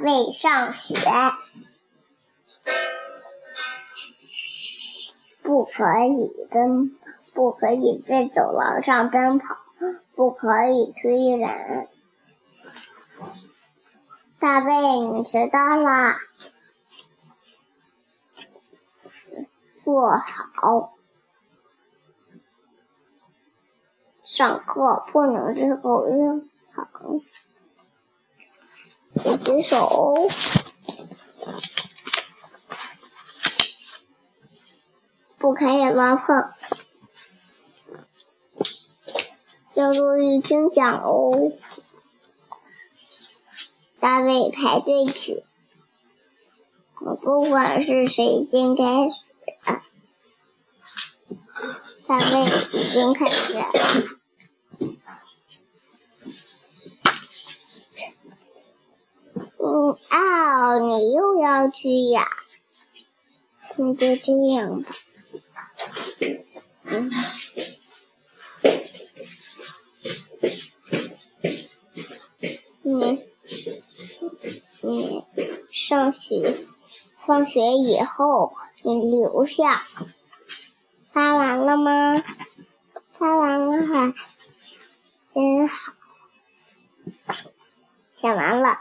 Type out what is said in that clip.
未上学，不可以奔，不可以在走廊上奔跑，不可以推人。大卫，你迟到啦！坐好。上课不能吃口香糖。举举手。不可以乱碰。要注意听讲哦。大卫排队去。我不管是谁先开始。大卫已经开始。哦，你又要去呀？那就这样吧。嗯。你你上学放学以后你留下。发完了吗？发完了哈，真好。写完了。